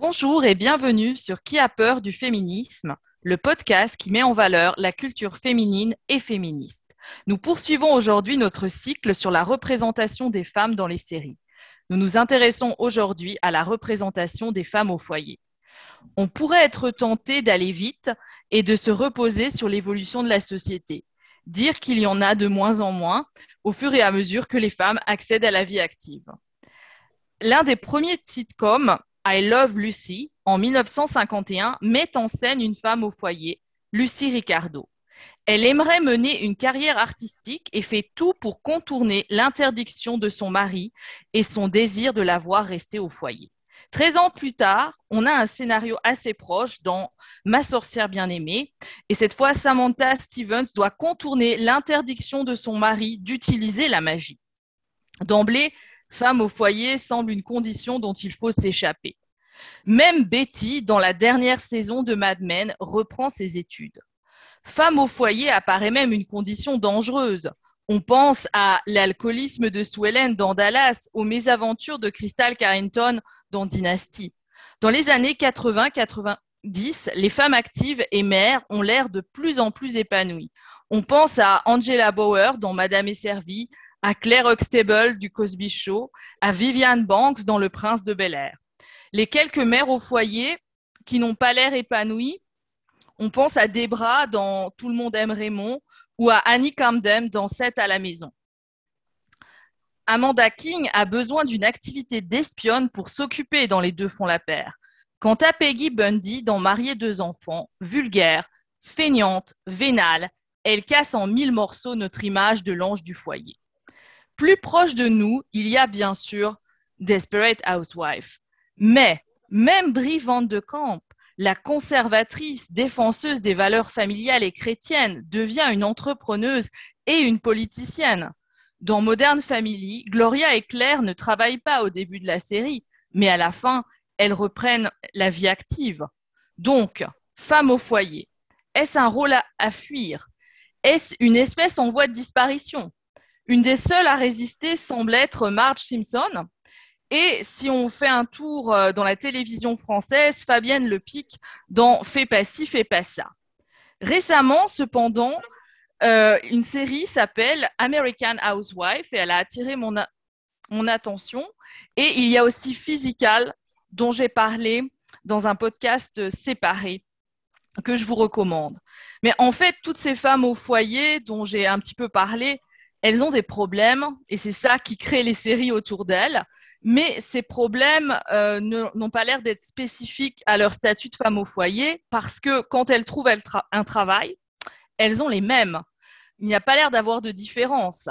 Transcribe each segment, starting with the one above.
Bonjour et bienvenue sur Qui a peur du féminisme, le podcast qui met en valeur la culture féminine et féministe. Nous poursuivons aujourd'hui notre cycle sur la représentation des femmes dans les séries. Nous nous intéressons aujourd'hui à la représentation des femmes au foyer. On pourrait être tenté d'aller vite et de se reposer sur l'évolution de la société, dire qu'il y en a de moins en moins au fur et à mesure que les femmes accèdent à la vie active. L'un des premiers sitcoms I Love Lucy, en 1951, met en scène une femme au foyer, Lucy Ricardo. Elle aimerait mener une carrière artistique et fait tout pour contourner l'interdiction de son mari et son désir de la voir rester au foyer. Treize ans plus tard, on a un scénario assez proche dans Ma sorcière bien-aimée. Et cette fois, Samantha Stevens doit contourner l'interdiction de son mari d'utiliser la magie. D'emblée, femme au foyer semble une condition dont il faut s'échapper. Même Betty, dans la dernière saison de Mad Men, reprend ses études. Femme au foyer apparaît même une condition dangereuse. On pense à l'alcoolisme de Sue dans Dallas, aux mésaventures de Crystal Carrington dans Dynasty. Dans les années 80-90, les femmes actives et mères ont l'air de plus en plus épanouies. On pense à Angela Bauer dans Madame est servie, à Claire Huxtable du Cosby Show, à Viviane Banks dans Le Prince de Bel Air. Les quelques mères au foyer qui n'ont pas l'air épanouies, on pense à Debra dans Tout le monde aime Raymond ou à Annie Camden dans 7 à la maison. Amanda King a besoin d'une activité d'espionne pour s'occuper dans Les deux font la paire. Quant à Peggy Bundy dans Marier deux enfants, vulgaire, feignante, vénale, elle casse en mille morceaux notre image de l'ange du foyer. Plus proche de nous, il y a bien sûr Desperate Housewife. Mais même Brie Van de Camp, la conservatrice défenseuse des valeurs familiales et chrétiennes, devient une entrepreneuse et une politicienne. Dans Modern Family, Gloria et Claire ne travaillent pas au début de la série, mais à la fin, elles reprennent la vie active. Donc, femme au foyer, est-ce un rôle à fuir? Est-ce une espèce en voie de disparition? Une des seules à résister semble être Marge Simpson. Et si on fait un tour euh, dans la télévision française, Fabienne Le Pic dans Fais pas ci, fais pas ça. Récemment, cependant, euh, une série s'appelle American Housewife et elle a attiré mon attention. Et il y a aussi Physical, dont j'ai parlé dans un podcast séparé que je vous recommande. Mais en fait, toutes ces femmes au foyer dont j'ai un petit peu parlé, elles ont des problèmes et c'est ça qui crée les séries autour d'elles. Mais ces problèmes euh, n'ont pas l'air d'être spécifiques à leur statut de femme au foyer parce que quand elles trouvent un travail, elles ont les mêmes. Il n'y a pas l'air d'avoir de différence.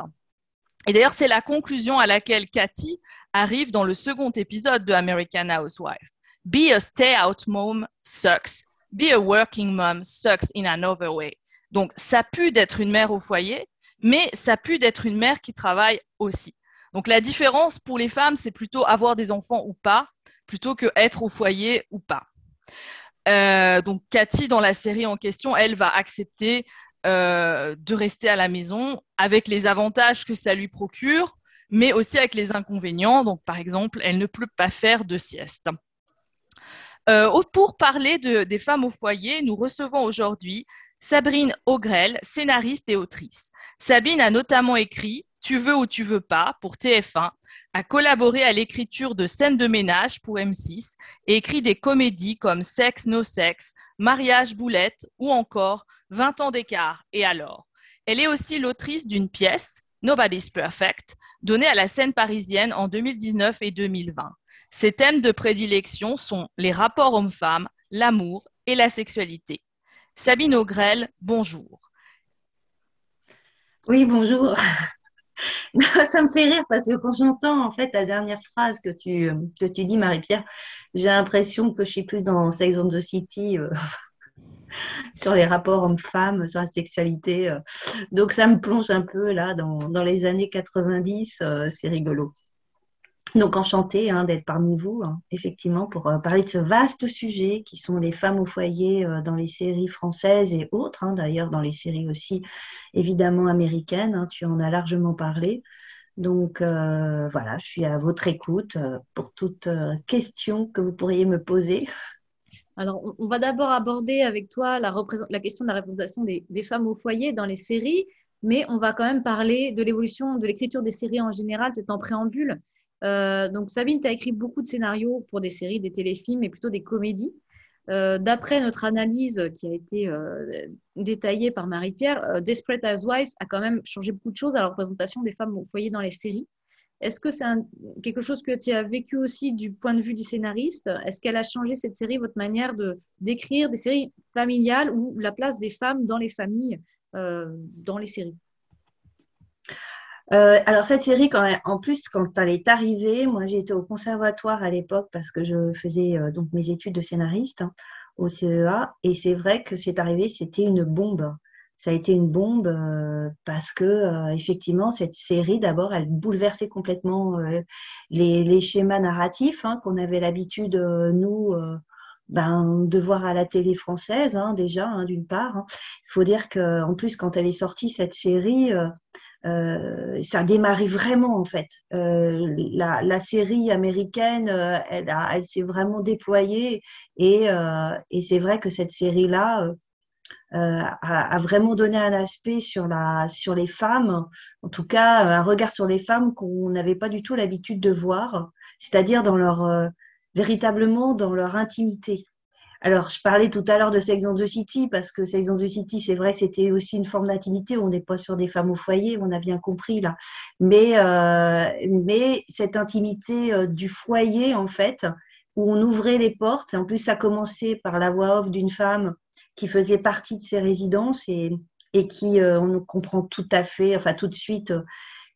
Et d'ailleurs, c'est la conclusion à laquelle Cathy arrive dans le second épisode de American Housewife. Be a stay-out mom sucks. Be a working mom sucks in another way. Donc, ça pue d'être une mère au foyer, mais ça pu d'être une mère qui travaille aussi. Donc la différence pour les femmes, c'est plutôt avoir des enfants ou pas, plutôt que être au foyer ou pas. Euh, donc Cathy, dans la série en question, elle va accepter euh, de rester à la maison avec les avantages que ça lui procure, mais aussi avec les inconvénients. Donc par exemple, elle ne peut pas faire de sieste. Euh, pour parler des femmes au foyer, nous recevons aujourd'hui Sabrine Augrel, scénariste et autrice. Sabine a notamment écrit Tu veux ou tu veux pas pour TF1, a collaboré à l'écriture de scènes de ménage pour M6 et écrit des comédies comme Sex, No Sex, Mariage, Boulette ou encore 20 ans d'écart et alors? Elle est aussi l'autrice d'une pièce, Nobody's Perfect, donnée à la scène parisienne en 2019 et 2020. Ses thèmes de prédilection sont les rapports hommes-femmes, l'amour et la sexualité. Sabine Augrel, bonjour. Oui, bonjour. Ça me fait rire parce que quand j'entends en fait la dernière phrase que tu, que tu dis, Marie-Pierre, j'ai l'impression que je suis plus dans Sex and the City euh, sur les rapports hommes-femmes, sur la sexualité. Euh. Donc ça me plonge un peu là dans, dans les années 90, euh, c'est rigolo. Donc enchantée hein, d'être parmi vous, hein, effectivement, pour euh, parler de ce vaste sujet qui sont les femmes au foyer euh, dans les séries françaises et autres, hein, d'ailleurs dans les séries aussi évidemment américaines, tu en as largement parlé. Donc voilà, je suis à votre écoute pour toute question que vous pourriez me poser. Alors, on, va d'abord aborder avec toi la, la, question de la représentation des, femmes au foyer dans les séries, mais on va quand même parler de l'évolution de l'écriture des séries en général, peut-être en préambule. Euh, donc, Sabine, tu as écrit beaucoup de scénarios pour des séries, des téléfilms et plutôt des comédies. Euh, d'après notre analyse qui a été euh, détaillée par Marie-Pierre, Desperate Housewives a quand même changé beaucoup de choses à la représentation des femmes au foyer dans les séries. Est-ce que c'est quelque chose que tu as vécu aussi du point de vue du scénariste? Est-ce qu'elle a changé cette série, votre manière d'écrire des séries familiales ou la place des femmes dans les familles, dans les séries? Euh, alors cette série, quand en plus, quand elle est arrivée, moi j'étais au conservatoire à l'époque parce que je faisais euh, donc mes études de scénariste hein, au CEA, et c'est vrai que c'est arrivé, c'était une bombe ça a été une bombe euh, parce que euh, effectivement cette série d'abord elle bouleversait complètement euh, les, schémas narratifs hein, qu'on avait l'habitude nous ben, de voir à la télé française hein, déjà hein, d'une part. Il faut dire qu'en plus quand elle est sortie cette série ça a démarré vraiment en fait. la, série américaine, elle, elle s'est vraiment déployée et, c'est vrai que cette série-là, euh, a, vraiment donné un aspect sur, les femmes, en tout cas un regard sur les femmes qu'on n'avait pas du tout l'habitude de voir, c'est-à-dire euh, véritablement dans leur intimité. Alors, je parlais tout à l'heure de Sex and the City parce que Sex and the City, c'est vrai, c'était aussi une forme d'intimité. On n'est pas sur des femmes au foyer, on a bien compris là. Mais, euh, mais cette intimité du foyer, en fait, où on ouvrait les portes. En plus, ça commençait par la voix off d'une femme qui faisait partie de ces résidences et, et qui, euh, on comprend tout à fait, enfin tout de suite, euh,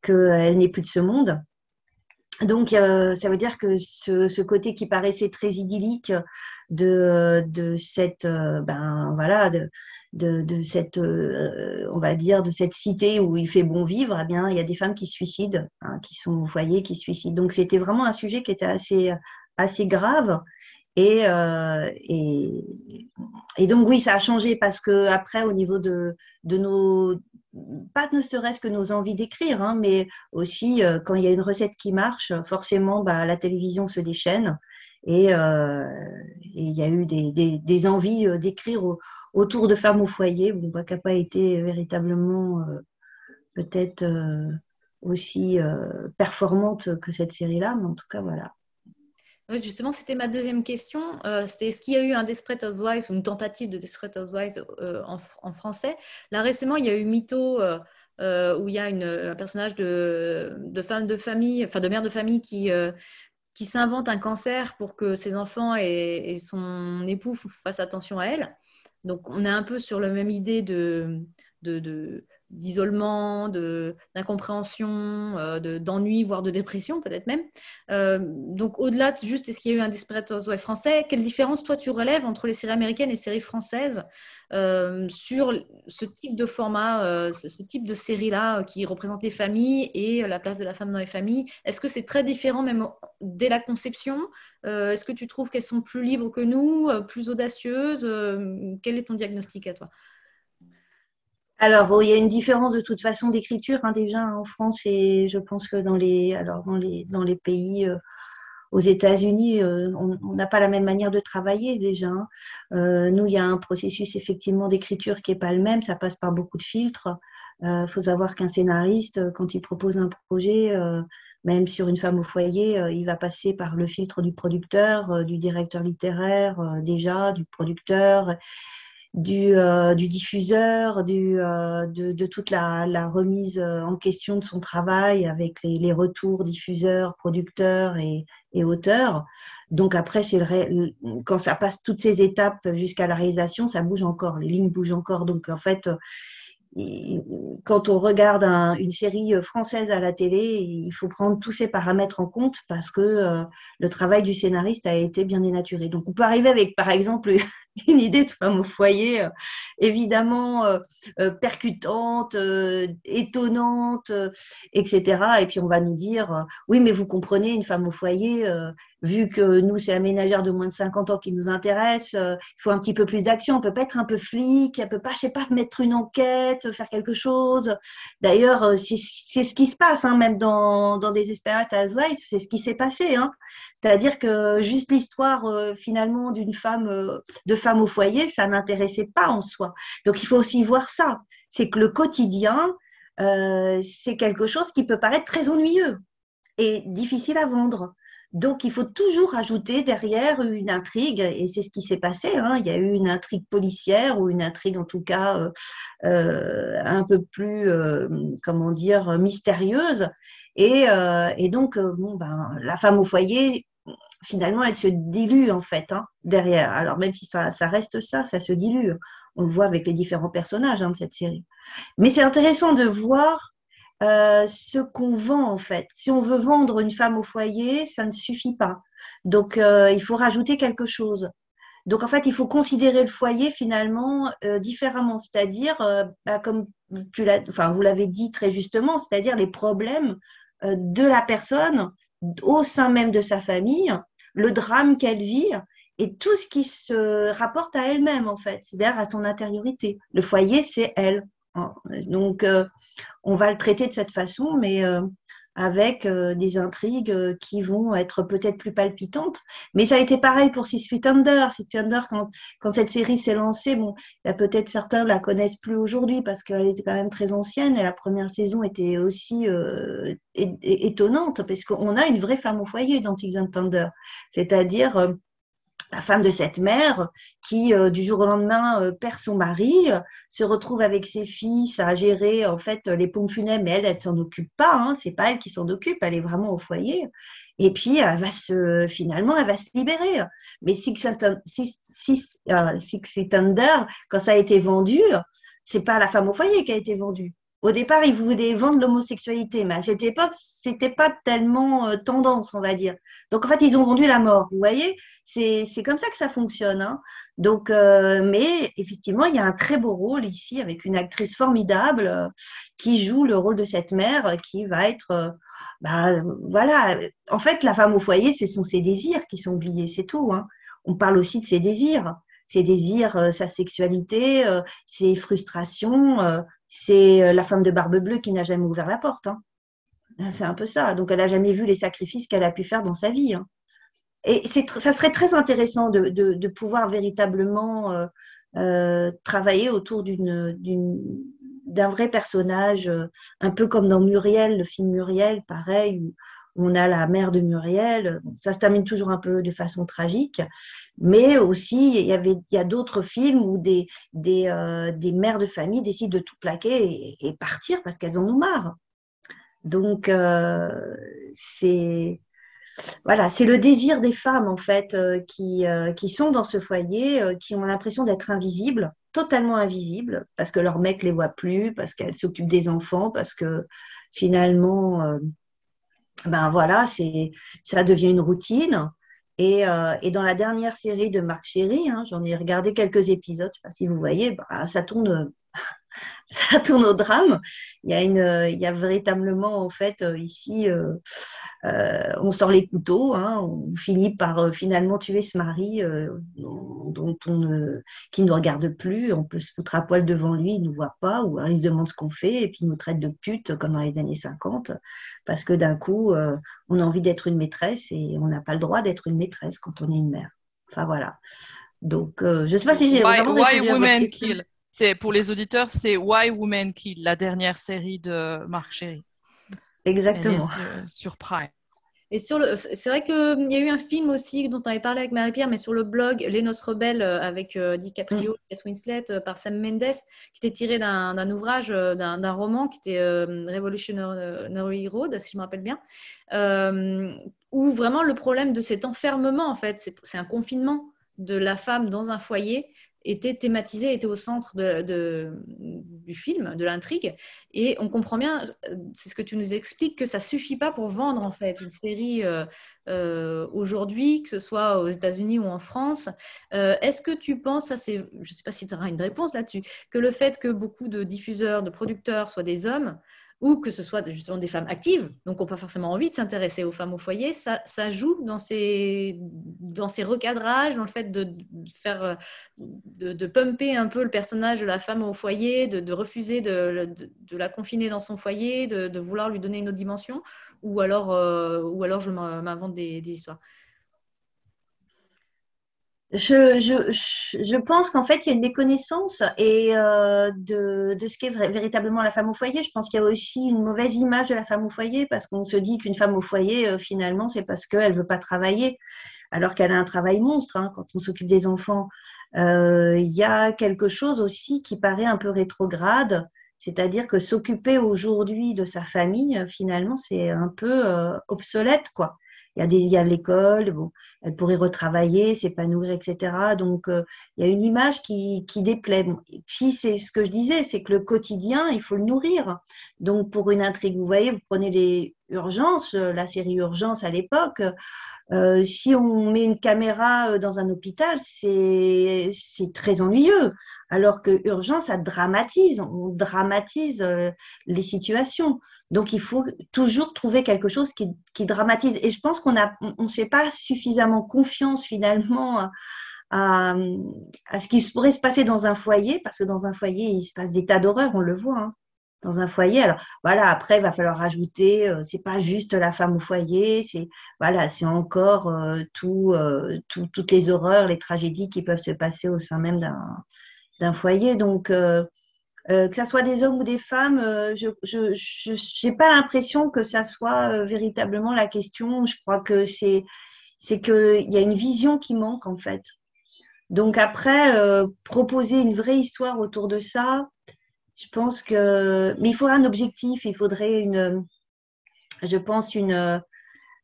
qu'elle n'est plus de ce monde. Donc, euh, ça veut dire que ce, côté qui paraissait très idyllique de, de cette, ben voilà, de, de, cette, on va dire, de cette cité où il fait bon vivre, eh bien, il y a des femmes qui se suicident, hein, qui sont au foyer, qui se suicident. Donc, c'était vraiment un sujet qui était assez, assez grave euh, et, donc oui, ça a changé parce que après, au niveau de, de nos, pas ne serait-ce que nos envies d'écrire, hein, mais aussi euh, quand il y a une recette qui marche, forcément, bah, la télévision se déchaîne. Et, euh, il y a eu des, des, des envies d'écrire autour de femmes au foyer. Bon, bah, qui n'a pas été véritablement peut-être aussi performante que cette série-là, mais en tout cas, voilà. Justement, c'était ma deuxième question. Euh, c'était est-ce qu'il y a eu un Desperate Housewives ou une tentative de Desperate Housewives euh, en, français? Là, récemment, il y a eu Mytho, euh, où il y a un personnage de, femme de famille, enfin de mère de famille qui, qui s'invente un cancer pour que ses enfants et, son époux fassent attention à elle. Donc, on est un peu sur la même idée de, de d'isolement, d'incompréhension, euh, d'ennui, voire de dépression peut-être même. Euh, donc au-delà de juste est-ce qu'il y a eu un Housewives français, quelle différence toi tu relèves entre les séries américaines et les séries françaises euh, sur ce type de format, ce, type de série-là qui représente les familles et la place de la femme dans les familles? Est-ce que c'est très différent même dès la conception? Est-ce que tu trouves qu'elles sont plus libres que nous, plus audacieuses Quel est ton diagnostic à toi? Alors, il y a une différence de toute façon d'écriture hein, déjà en France et je pense que dans les, alors dans les, dans les pays euh, aux États-Unis, euh, on n'a pas la même manière de travailler déjà. Hein. Euh, nous, il y a un processus effectivement d'écriture qui n'est pas le même, ça passe par beaucoup de filtres. Il faut savoir qu'un scénariste, quand il propose un projet, même sur une femme au foyer, il va passer par le filtre du producteur, du directeur littéraire déjà, du producteur du, euh, du diffuseur, du, euh, de, de, toute la, la, remise euh, en question de son travail avec les, les retours diffuseurs, producteurs et, et auteurs. Donc après, c'est quand ça passe toutes ces étapes jusqu'à la réalisation, ça bouge encore, les lignes bougent encore. Donc en fait, quand on regarde une série française à la télé, il faut prendre tous ces paramètres en compte parce que le travail du scénariste a été bien dénaturé. Donc on peut arriver avec, par exemple, une idée de femme au foyer, évidemment percutante, étonnante, etc. Et puis on va nous dire, oui, mais vous comprenez, une femme au foyer, vu que nous, c'est la ménagère de moins de 50 ans qui nous intéresse, il faut un petit peu plus d'action. On peut pas être un peu flic, elle peut pas, je sais pas, mettre une enquête, faire quelque chose. D'ailleurs, c'est ce qui se passe, hein, même dans, dans des Desperate Housewives, c'est ce qui s'est passé. Hein. C'est-à-dire que juste l'histoire finalement d'une femme, de femme au foyer, ça n'intéressait pas en soi. Donc il faut aussi voir ça. C'est que le quotidien, c'est quelque chose qui peut paraître très ennuyeux et difficile à vendre. Donc, il faut toujours ajouter derrière une intrigue, et c'est ce qui s'est passé. Hein. Il y a eu une intrigue policière ou une intrigue, en tout cas, euh, euh, un peu plus, euh, comment dire, mystérieuse. Et, donc, bon, ben, la femme au foyer, finalement, elle se dilue en fait hein, derrière. Alors, même si ça, reste ça, ça se dilue. On le voit avec les différents personnages hein, de cette série. Mais c'est intéressant de voir euh, ce qu'on vend en fait. Si on veut vendre une femme au foyer, ça ne suffit pas. Donc euh, il faut rajouter quelque chose. Donc en fait, il faut considérer le foyer finalement euh, différemment, c'est-à-dire, bah, comme tu enfin, vous l'avez dit très justement, c'est-à-dire les problèmes de la personne au sein même de sa famille, le drame qu'elle vit et tout ce qui se rapporte à elle-même en fait, c'est-à-dire à son intériorité. Le foyer, c'est elle. Donc, euh, on va le traiter de cette façon, mais euh, avec euh, des intrigues qui vont être peut-être plus palpitantes. Mais ça a été pareil pour Six Feet Under. Six Feet Under, quand, quand cette série s'est lancée, bon, peut-être certains la connaissent plus aujourd'hui parce qu'elle était quand même très ancienne et la première saison était aussi étonnante parce qu'on a une vraie femme au foyer dans Six Feet Under. C'est-à-dire la femme de cette mère qui, euh, du jour au lendemain, euh, perd son mari, se retrouve avec ses fils à gérer en fait les pompes funèbres, mais elle, elle s'en occupe pas. Hein, c'est pas elle qui s'en occupe, elle est vraiment au foyer. Et puis, elle va se, finalement, elle va se libérer. Mais Six, Six, euh, Six Thunder, quand ça a été vendu, c'est pas la femme au foyer qui a été vendue. Au départ, ils voulaient vendre l'homosexualité, mais à cette époque, c'était pas tellement euh, tendance, on va dire. Donc, en fait, ils ont vendu la mort. Vous voyez, c'est comme ça que ça fonctionne. Hein. Donc, euh, mais effectivement, il y a un très beau rôle ici avec une actrice formidable euh, qui joue le rôle de cette mère qui va être, bah, voilà. En fait, la femme au foyer, ce sont ses désirs qui sont oubliés, c'est tout. Hein. On parle aussi de ses désirs ses désirs, sa sexualité, ses frustrations, c'est euh, la femme de barbe bleue qui n'a jamais ouvert la porte. Hein. C'est un peu ça. Donc, elle n'a jamais vu les sacrifices qu'elle a pu faire dans sa vie. Hein. Et ça serait très intéressant de, pouvoir véritablement euh, euh, travailler autour d'un vrai personnage, un peu comme dans Muriel, le film Muriel, pareil, on a la mère de Muriel. Ça se termine toujours un peu de façon tragique, mais aussi il y il y a d'autres films où des des, euh, des, mères de famille décident de tout plaquer et, partir parce qu'elles en ont marre. Donc euh, c'est voilà, c'est le désir des femmes en fait euh, qui, qui sont dans ce foyer, qui ont l'impression d'être invisibles, totalement invisibles, parce que leur mec les voit plus, parce qu'elles s'occupent des enfants, parce que finalement ben voilà, c'est, ça devient une routine. Et, euh, et, dans la dernière série de Marc Chéry, hein, j'en ai regardé quelques épisodes, je sais pas si vous voyez, bah, ça tourne ça tourne au drame. Il y a, une, il y a véritablement, en fait, euh, ici, euh, euh, on sort les couteaux, hein, on finit par finalement tuer ce mari dont on, qui ne nous regarde plus, on peut se foutre à poil devant lui, il ne nous voit pas, ou il se demande ce qu'on fait, et puis il nous traite de pute comme dans les années 50, parce que d'un coup, on a envie d'être une maîtresse et on n'a pas le droit d'être une maîtresse quand on est une mère. Enfin voilà. Donc, je ne sais pas si j'ai vraiment why women kill? C'est pour les auditeurs, c'est Why Women Kill, la dernière série de Marc Chéry. Exactement. Sur, Prime. Et sur le, c'est vrai qu'il y a eu un film aussi dont on avait parlé avec Marie-Pierre, mais sur le blog Les Noces Rebelles euh, avec euh, DiCaprio mm. Winslet euh, par Sam Mendes, qui était tiré d'un, ouvrage, d'un, roman qui était Revolutionary Road, si je me rappelle bien, où vraiment le problème de cet enfermement, en fait, c'est, c'est un confinement de la femme dans un foyer était thématisé, était au centre de, du film, de l'intrigue. Et on comprend bien, c'est ce que tu nous expliques, que ça suffit pas pour vendre en fait une série euh, euh, aujourd'hui, que ce soit aux États-Unis ou en France. Euh, est-ce que tu penses, ça c'est, je ne sais pas si tu auras une réponse là-dessus, que le fait que beaucoup de diffuseurs, de producteurs soient des hommes, ou que ce soit justement des femmes actives, donc n'ont pas forcément envie de s'intéresser aux femmes au foyer, ça, joue dans ces, recadrages, dans le fait de, faire, de, de, pumper un peu le personnage de la femme au foyer, de, refuser de, la confiner dans son foyer, de, vouloir lui donner une autre dimension, ou alors, euh, ou alors je m'invente des histoires. Je, pense qu'en fait, il y a une méconnaissance et, euh, de, ce qu'est véritablement la femme au foyer. Je pense qu'il y a aussi une mauvaise image de la femme au foyer parce qu'on se dit qu'une femme au foyer, euh, finalement, c'est parce qu'elle ne veut pas travailler, alors qu'elle a un travail monstre hein, quand on s'occupe des enfants. Euh, il y a quelque chose aussi qui paraît un peu rétrograde, c'est-à-dire que s'occuper aujourd'hui de sa famille, finalement, c'est un peu obsolète, quoi. Il y a l'école, bon, elle pourrait retravailler, s'épanouir, etc. Donc, euh, il y a une image qui, qui déplaît. Et puis, c'est ce que je disais, c'est que le quotidien, il faut le nourrir. Donc, pour une intrigue, vous voyez, vous prenez les urgences, euh, la série Urgence à l'époque, euh, si on met une caméra dans un hôpital, c'est très ennuyeux. Alors que urgence, ça dramatise, on dramatise les situations. Donc, il faut toujours trouver quelque chose qui, qui dramatise. Et je pense qu'on ne se fait pas suffisamment confiance finalement à, ce qui pourrait se passer dans un foyer, parce que dans un foyer, il se passe des tas d'horreurs, on le voit. Hein, dans un foyer. Alors voilà, après, il va falloir rajouter, euh, c'est pas juste la femme au foyer, c'est voilà, encore euh, euh, tout, toutes les horreurs, les tragédies qui peuvent se passer au sein même d'un foyer. Donc, euh, que ce soit des hommes ou des femmes, je n'ai pas l'impression que ça soit véritablement la question. Je crois que c'est c'est qu'il y a une vision qui manque en fait. Donc après, proposer une vraie histoire autour de ça, je pense que... Mais il faudrait un objectif, il faudrait une... Je pense une...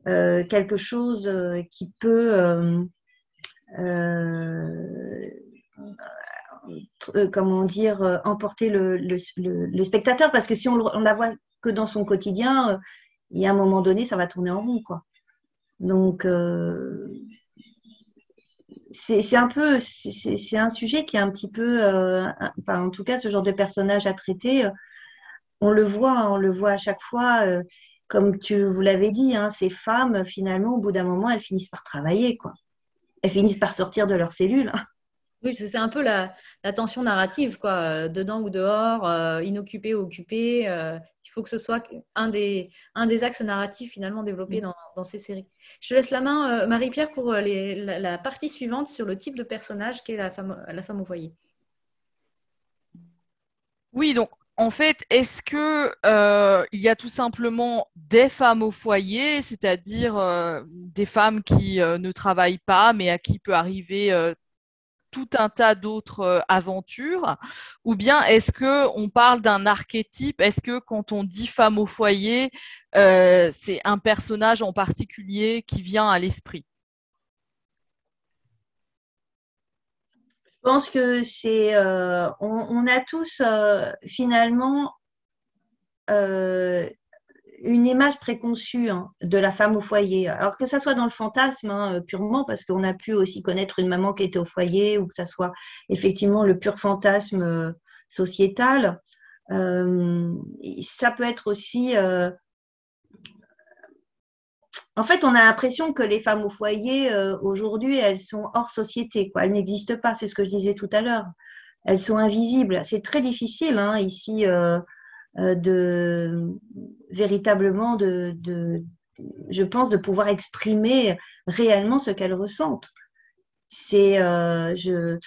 quelque chose qui peut... Euh, comment dire, euh, emporter le, spectateur, parce que si on, on, la voit que dans son quotidien, euh, il y a un moment donné, ça va tourner en rond, quoi. Donc, c'est un peu, c'est un sujet qui est un petit peu, enfin, en tout cas, ce genre de personnage à traiter, on le voit, on le voit à chaque fois, comme tu vous l'avez dit, hein, ces femmes, finalement, au bout d'un moment, elles finissent par travailler, quoi. Elles finissent par sortir de leur cellule. Hein. Oui, c'est un peu la, tension narrative, quoi, euh, dedans ou dehors, euh, inoccupé ou occupé. Euh, il faut que ce soit un des, un des axes narratifs finalement développés mm. dans, ces séries. Je laisse la main, Marie-Pierre, pour la, partie suivante sur le type de personnage qu'est la femme, la femme au foyer. Oui, donc en fait, est-ce que il y a tout simplement des femmes au foyer, c'est-à-dire des femmes qui ne travaillent pas, mais à qui peut arriver tout un tas d'autres euh, aventures Ou bien est-ce que on parle d'un archétype? Est-ce que quand on dit femme au foyer, euh, c'est un personnage en particulier qui vient à l'esprit? Je pense que c'est, euh, on, a tous finalement une image préconçue hein, de la femme au foyer. Alors que ça soit dans le fantasme hein, purement, parce qu'on a pu aussi connaître une maman qui était au foyer, ou que ça soit effectivement le pur fantasme euh, sociétal. Euh, ça peut être aussi... Euh, en fait, on a l'impression que les femmes au foyer, aujourd'hui, elles sont hors société. Quoi. Elles n'existent pas, c'est ce que je disais tout à l'heure. Elles sont invisibles. C'est très difficile hein, ici euh, de véritablement de, je pense, de pouvoir exprimer réellement ce qu'elles ressentent. C'est, euh, je,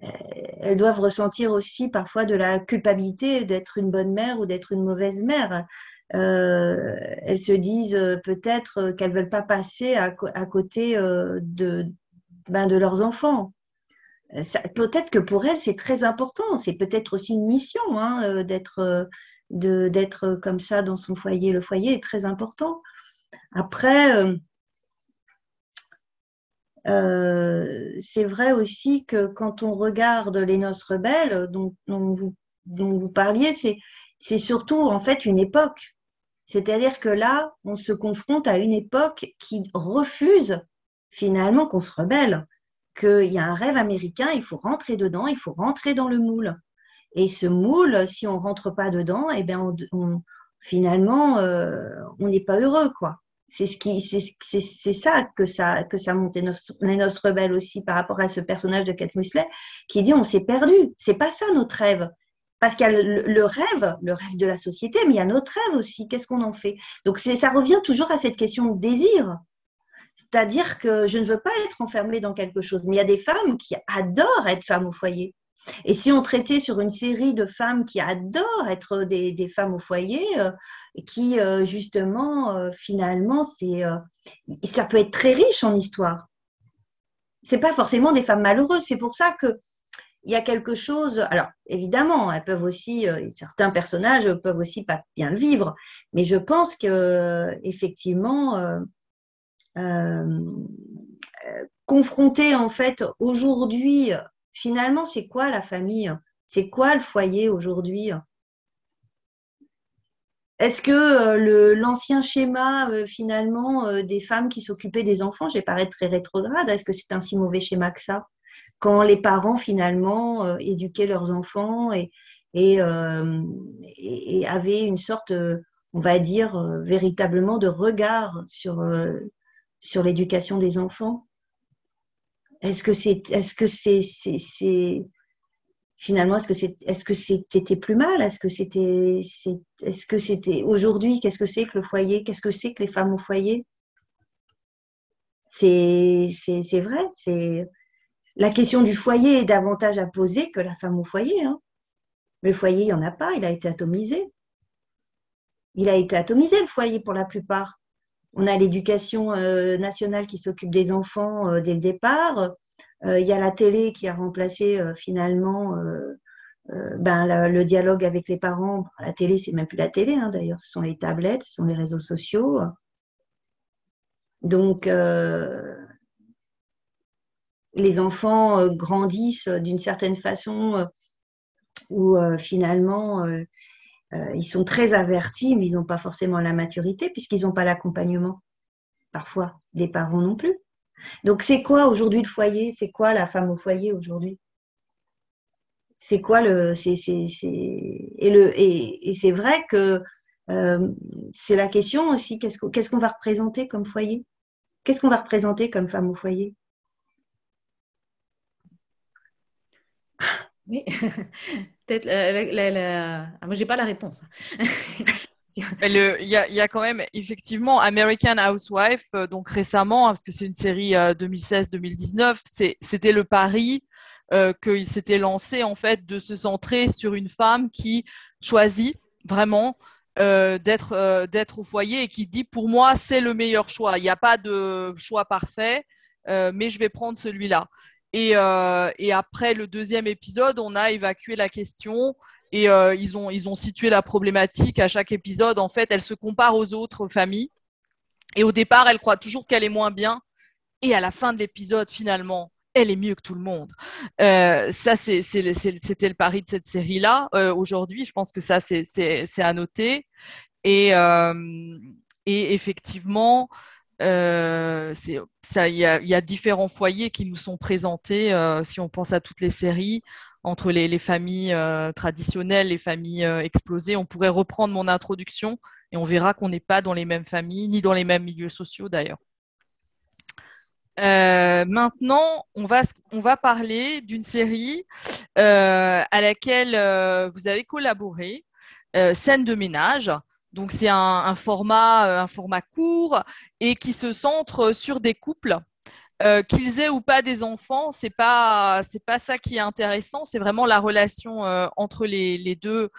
elles doivent ressentir aussi parfois de la culpabilité d'être une bonne mère ou d'être une mauvaise mère. Euh, elles se disent peut-être qu'elles veulent pas passer à, côté de, ben, de leurs enfants. Peut-être que pour elles, c'est très important. C'est peut-être aussi une mission hein, d'être d'être comme ça dans son foyer. Le foyer est très important. Après, euh, c'est vrai aussi que quand on regarde les noces rebelles dont, vous, dont vous parliez, c'est surtout en fait une époque. C'est-à-dire que là, on se confronte à une époque qui refuse finalement qu'on se rebelle, qu'il y a un rêve américain, il faut rentrer dedans, il faut rentrer dans le moule. Et ce moule, si on rentre pas dedans, eh bien, on, finalement, euh, on n'est pas heureux, quoi. C'est ce qui, c'est ça que ça que ça monte les noces, rebelles aussi par rapport à ce personnage de Kate Winslet qui dit on s'est perdu. C'est pas ça notre rêve. Parce qu'il y a le, rêve, le rêve de la société, mais il y a notre rêve aussi. Qu'est-ce qu'on en fait? Donc ça revient toujours à cette question de désir. C'est-à-dire que je ne veux pas être enfermée dans quelque chose. Mais il y a des femmes qui adorent être femmes au foyer. Et si on traitait sur une série de femmes qui adorent être des, femmes au foyer, euh, qui euh, justement, euh, finalement, c'est, ça peut être très riche en histoire. C'est pas forcément des femmes malheureuses. C'est pour ça que il y a quelque chose. Alors, évidemment, elles peuvent aussi, certains personnages peuvent aussi pas bien le vivre, mais je pense que effectivement, confronter en fait aujourd'hui finalement, c'est quoi la famille? C'est quoi le foyer aujourd'hui? Est-ce que euh, l'ancien schéma euh, finalement euh, des femmes qui s'occupaient des enfants, j'ai paraître très rétrograde, est-ce que c'est un si mauvais schéma que ça? Quand les parents finalement éduquaient leurs enfants et, et, avaient une sorte, on va dire, véritablement de regard sur, sur l'éducation des enfants? Est-ce que c'est, est-ce que c'est, finalement, est-ce que c'est, est-ce que c'était plus mal? Est-ce que c'était, est-ce que c'était aujourd'hui? Qu'est-ce que c'est que le foyer? Qu'est-ce que c'est que les femmes au foyer? C'est, c'est, vrai. C'est la question du foyer est davantage à poser que la femme au foyer. Hein. Le foyer, il n'y en a pas. Il a été atomisé. Il a été atomisé le foyer pour la plupart. On a l'éducation euh, nationale qui s'occupe des enfants euh, dès le départ. Euh, il y a la télé qui a remplacé finalement ben, le dialogue avec les parents. La télé, c'est même plus la télé, hein, d'ailleurs, ce sont les tablettes, ce sont les réseaux sociaux. Donc, les enfants grandissent d'une certaine façon où finalement euh, ils sont très avertis, mais ils n'ont pas forcément la maturité puisqu'ils n'ont pas l'accompagnement. Parfois, les parents non plus. Donc, c'est quoi aujourd'hui le foyer? C'est quoi la femme au foyer aujourd'hui? C'est quoi le. Et, le... et, c'est vrai que euh, c'est la question aussi qu'est-ce qu'on va représenter comme foyer? Qu'est-ce qu'on va représenter comme femme au foyer? Oui, peut-être. La, ah, moi, j'ai pas la réponse. Il y, a quand même effectivement American Housewife, euh, donc récemment, hein, parce que c'est une série 2016-2019, euh, c'était le pari euh, qu'il s'était lancé en fait de se centrer sur une femme qui choisit vraiment d'être d'être au foyer et qui dit pour moi c'est le meilleur choix. Il n'y a pas de choix parfait, mais je vais prendre celui-là. Euh, et, après le deuxième épisode, on a évacué la question et euh, ils, ont, ils ont situé la problématique à chaque épisode. En fait, elle se compare aux autres familles. Et au départ, elle croit toujours qu'elle est moins bien. Et à la fin de l'épisode, finalement, elle est mieux que tout le monde. Euh, ça, c'était le pari de cette série-là. Aujourd'hui, je pense que ça, c'est à noter. Et, et effectivement, euh, il y, a différents foyers qui nous sont présentés, euh, si on pense à toutes les séries, entre les, familles euh, traditionnelles, les familles explosées. On pourrait reprendre mon introduction et on verra qu'on n'est pas dans les mêmes familles, ni dans les mêmes milieux sociaux d'ailleurs. maintenant, on va, on va parler d'une série à laquelle vous avez collaboré, Scène de ménage. Donc c'est un, format, euh, un format court et qui se centre sur des couples. Euh, qu'ils aient ou pas des enfants, c'est pas c'est pas ça qui est intéressant, c'est vraiment la relation euh, entre les, deux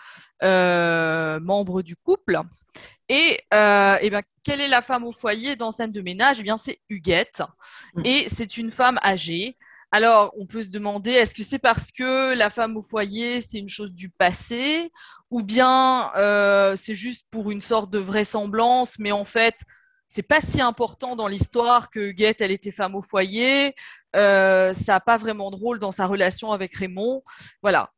membres du couple. Et, et ben, quelle est la femme au foyer dans scène de ménage? Eh bien, c'est Huguette, mmh. et c'est une femme âgée alors, on peut se demander, est-ce que c'est parce que la femme au foyer, c'est une chose du passé, ou bien euh, c'est juste pour une sorte de vraisemblance, mais en fait, c'est pas si important dans l'histoire que Guette, elle était femme au foyer. ça n'a pas vraiment de rôle dans sa relation avec Raymond. Voilà.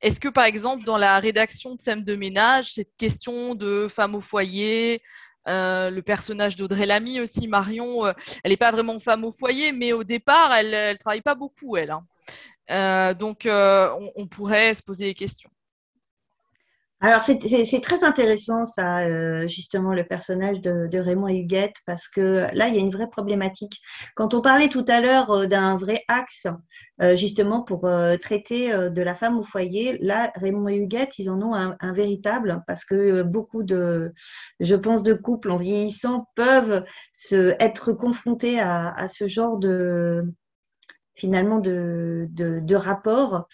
Est-ce que, par exemple, dans la rédaction de Scène de ménage, cette question de femme au foyer, le personnage d'Audrey Lamy aussi, Marion, elle n'est pas vraiment femme au foyer, mais au départ, elle ne travaille pas beaucoup, elle. Hein. donc, on, pourrait se poser des questions. Alors, c'est très intéressant, ça, euh, justement, le personnage de, Raymond et Huguette, parce que là, il y a une vraie problématique. Quand on parlait tout à l'heure euh, d'un vrai axe, euh, justement, pour traiter de la femme au foyer, là, Raymond et Huguette, ils en ont un, véritable, parce que beaucoup de, je pense, de couples en vieillissant peuvent se, être confrontés à, ce genre de, finalement, de, de, de rapport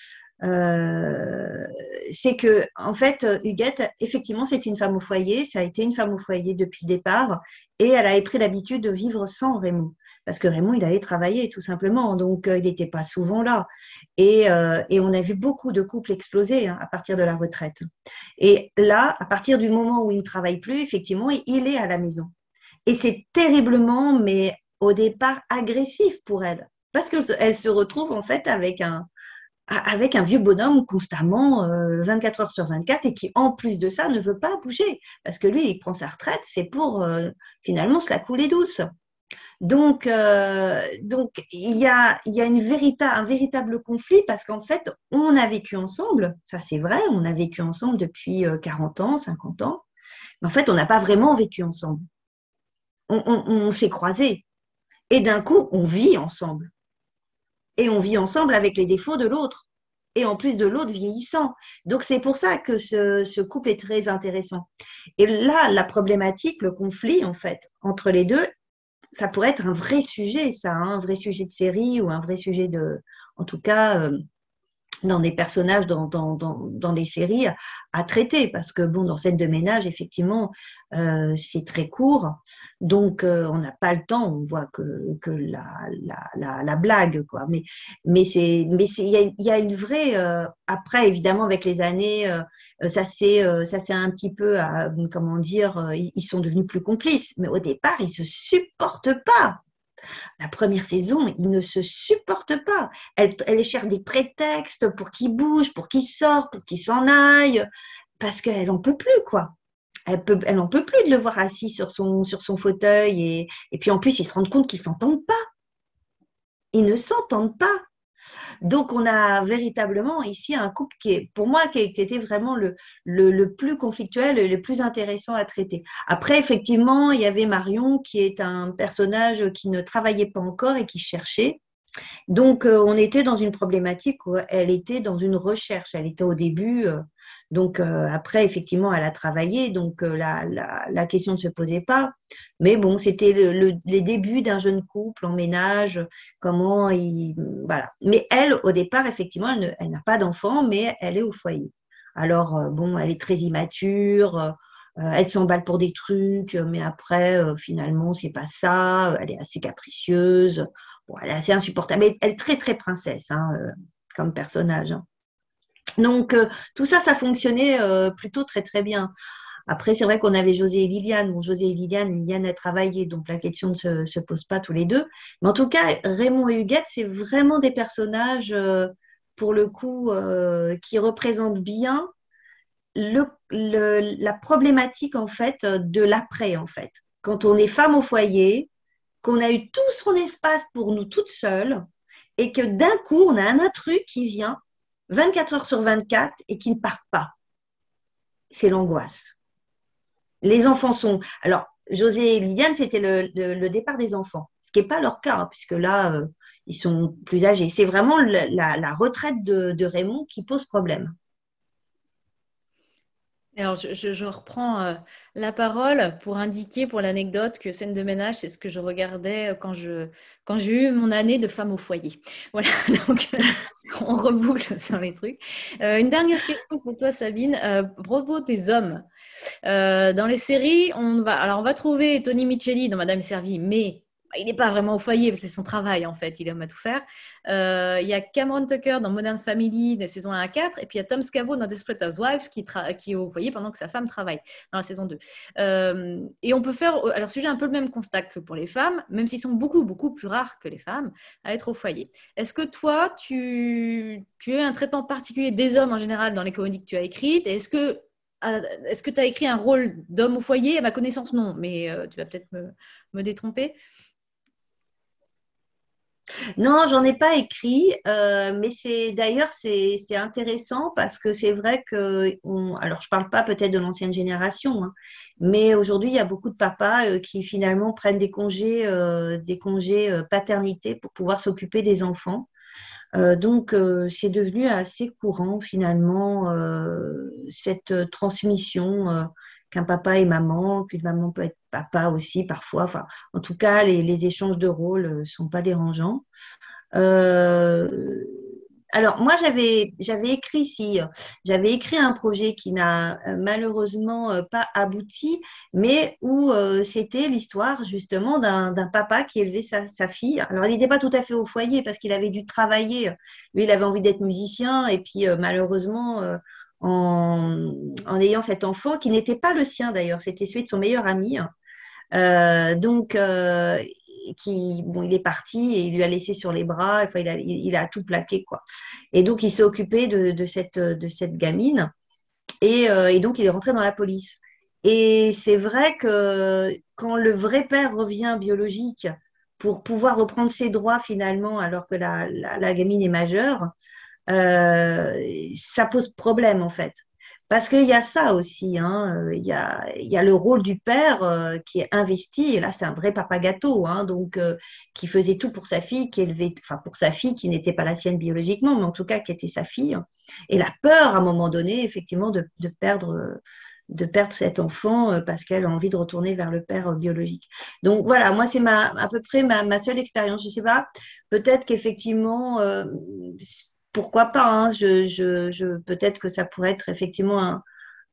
euh, c'est que, en fait, Huguette, effectivement, c'est une femme au foyer. Ça a été une femme au foyer depuis le départ. Et elle avait pris l'habitude de vivre sans Raymond. Parce que Raymond, il allait travailler, tout simplement. Donc, euh, il n'était pas souvent là. Et, euh, et, on a vu beaucoup de couples exploser hein, à partir de la retraite. Et là, à partir du moment où il ne travaille plus, effectivement, il est à la maison. Et c'est terriblement, mais au départ, agressif pour elle. Parce qu'elle se retrouve, en fait, avec un, avec un vieux bonhomme constamment 24 euh, heures sur 24 et qui, en plus de ça, ne veut pas bouger. Parce que lui, il prend sa retraite, c'est pour euh, finalement se la couler douce. Donc, euh, donc il, y a, il y a une un véritable conflit parce qu'en fait, on a vécu ensemble, ça c'est vrai, on a vécu ensemble depuis 40 ans, 50 ans, mais en fait, on n'a pas vraiment vécu ensemble. on s'est croisés. Et d'un coup, on vit ensemble et on vit ensemble avec les défauts de l'autre et en plus de l'autre vieillissant. Donc c'est pour ça que ce, couple est très intéressant. Et là, la problématique, le conflit en fait entre les deux, ça pourrait être un vrai sujet, ça, hein, un vrai sujet de série ou un vrai sujet de, en tout cas, euh, dans des personnages, dans, dans, dans, des séries à, traiter. Parce que, bon, dans scène de ménage, effectivement, euh, c'est très court. Donc, euh, on n'a pas le temps. On voit que, que la, la, la, blague, quoi. Mais, mais c'est, mais il y a, y a, une vraie. Euh, après, évidemment, avec les années, ça s'est, ça c'est un petit peu, comment dire, ils sont devenus plus complices. Mais au départ, ils se supportent pas. La première saison, ils ne se supportent pas. Elle, cherche des prétextes pour qu'ils bougent, pour qu'ils sortent, pour qu'ils s'en aillent, parce qu'elle n'en peut plus, quoi. Elle n'en peut plus de le voir assis sur son, sur son fauteuil. Et, et puis en plus, ils se rendent compte qu'ils ne s'entendent pas. Ils ne s'entendent pas. Donc, on a véritablement ici un couple qui est, pour moi, qui, était vraiment le, le, plus conflictuel et le plus intéressant à traiter. Après, effectivement, il y avait Marion, qui est un personnage qui ne travaillait pas encore et qui cherchait. Donc, euh, on était dans une problématique où elle était dans une recherche. Elle était au début euh, donc euh, après, effectivement, elle a travaillé, donc euh, la, question ne se posait pas. Mais bon, c'était les débuts d'un jeune couple en ménage, comment il... Voilà. Mais elle, au départ, effectivement, elle, n'a pas d'enfant, mais elle est au foyer. Alors, euh, bon, elle est très immature, elle s'emballe pour des trucs, mais après, finalement, c'est pas ça, elle est assez capricieuse, bon, elle est assez insupportable, elle est très, très princesse hein, comme personnage. Hein. Donc, euh, tout ça, ça fonctionnait euh, plutôt très, très bien. Après, c'est vrai qu'on avait José et Liliane. Bon, José et Liliane, Liliane a travaillé, donc la question ne se, pose pas tous les deux. Mais en tout cas, Raymond et Huguette, c'est vraiment des personnages, euh, pour le coup, qui représentent bien la problématique, en fait, de l'après, en fait. Quand on est femme au foyer, qu'on a eu tout son espace pour nous toutes seules, et que d'un coup, on a un intrus qui vient 24 heures sur 24 et qui ne partent pas. C'est l'angoisse. Les enfants sont. Alors, José et Liliane, c'était le, départ des enfants, ce qui n'est pas leur cas, hein, puisque là, euh, ils sont plus âgés. C'est vraiment la, retraite de, Raymond qui pose problème. Alors, je, reprends euh, la parole pour indiquer pour l'anecdote que scène de ménage, c'est ce que je regardais euh, quand j'ai eu mon année de femme au foyer. Voilà, donc on reboucle sur les trucs. Euh, une dernière question pour toi, Sabine. Euh, propos des hommes. dans les séries, on va on va trouver Tony Micheli dans Madame Servie, mais il n'est pas vraiment au foyer, c'est son travail en fait, il aime à tout faire. Euh, il y a Cameron Tucker dans Modern Family des saisons 1 à 4, et puis il y a Tom Scavo dans Desperate Housewives qui, est au foyer pendant que sa femme travaille dans la saison 2. Euh, et on peut faire leur sujet un peu le même constat que pour les femmes, même s'ils sont beaucoup, beaucoup plus rares que les femmes à être au foyer. Est-ce que toi, tu, tu as un traitement particulier des hommes en général dans les comédies que tu as écrites? Est-ce que est-ce que tu as écrit un rôle d'homme au foyer? À ma connaissance, non, mais euh, tu vas peut-être me, me détromper. Non, j'en ai pas écrit, euh, mais c'est d'ailleurs c'est intéressant parce que c'est vrai que alors je parle pas peut-être de l'ancienne génération, hein, mais aujourd'hui il y a beaucoup de papas euh, qui finalement prennent des congés euh, des congés paternité pour pouvoir s'occuper des enfants. donc c'est devenu assez courant finalement cette transmission qu'un papa et maman, qu'une maman peut être papa aussi parfois. Enfin, en tout cas, les, échanges de rôles ne euh, sont pas dérangeants. Euh, alors moi j'avais écrit ici, j'avais écrit un projet qui n'a euh, malheureusement pas abouti, mais où c'était l'histoire justement d'un papa qui élevait sa, fille. Alors il n'était pas tout à fait au foyer parce qu'il avait dû travailler. Lui il avait envie d'être musicien et puis malheureusement en, ayant cet enfant qui n'était pas le sien d'ailleurs, c'était celui de son meilleur ami. Donc, euh, qui, bon, il est parti et il lui a laissé sur les bras, enfin, il, a, tout plaqué. Quoi. Et donc, il s'est occupé de, cette, gamine et, euh, et, donc il est rentré dans la police. Et c'est vrai que quand le vrai père revient biologique pour pouvoir reprendre ses droits finalement alors que la, gamine est majeure, euh, ça pose problème en fait. Parce qu'il y a ça aussi, hein. Euh, il, y a, le rôle du père euh, qui est investi, et là c'est un vrai papa gâteau, hein, donc qui faisait tout pour sa fille, qui élevait, enfin pour sa fille qui n'était pas la sienne biologiquement, mais en tout cas qui était sa fille, et la peur à un moment donné, effectivement, de, perdre de cet enfant parce qu'elle a envie de retourner vers le père biologique. Donc voilà, moi c'est à peu près ma, ma seule expérience. Je ne sais pas, peut-être qu'effectivement, pourquoi pas hein, je, Peut-être que ça pourrait être effectivement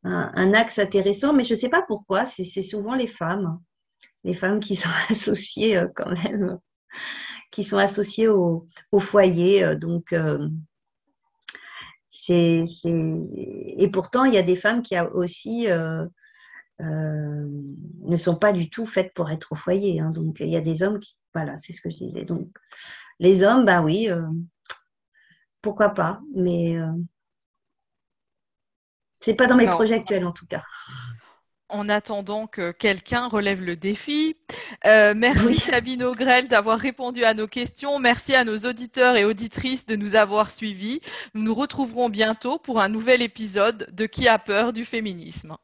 un, axe intéressant, mais je ne sais pas pourquoi. C'est souvent les femmes, les femmes qui sont associées euh, quand même, qui sont associées au, foyer. Euh, donc, euh, c'est et pourtant il y a des femmes qui aussi ne sont pas du tout faites pour être au foyer. Hein. donc il y a des hommes qui, voilà, c'est ce que je disais. Donc les hommes, bah oui, pourquoi pas, mais euh, c'est pas dans mes projets actuels en tout cas. En attendant que quelqu'un relève le défi. Euh, merci Sabine Ogrel d'avoir répondu à nos questions. Merci à nos auditeurs et auditrices de nous avoir suivis. Nous nous retrouverons bientôt pour un nouvel épisode de Qui a peur du féminisme.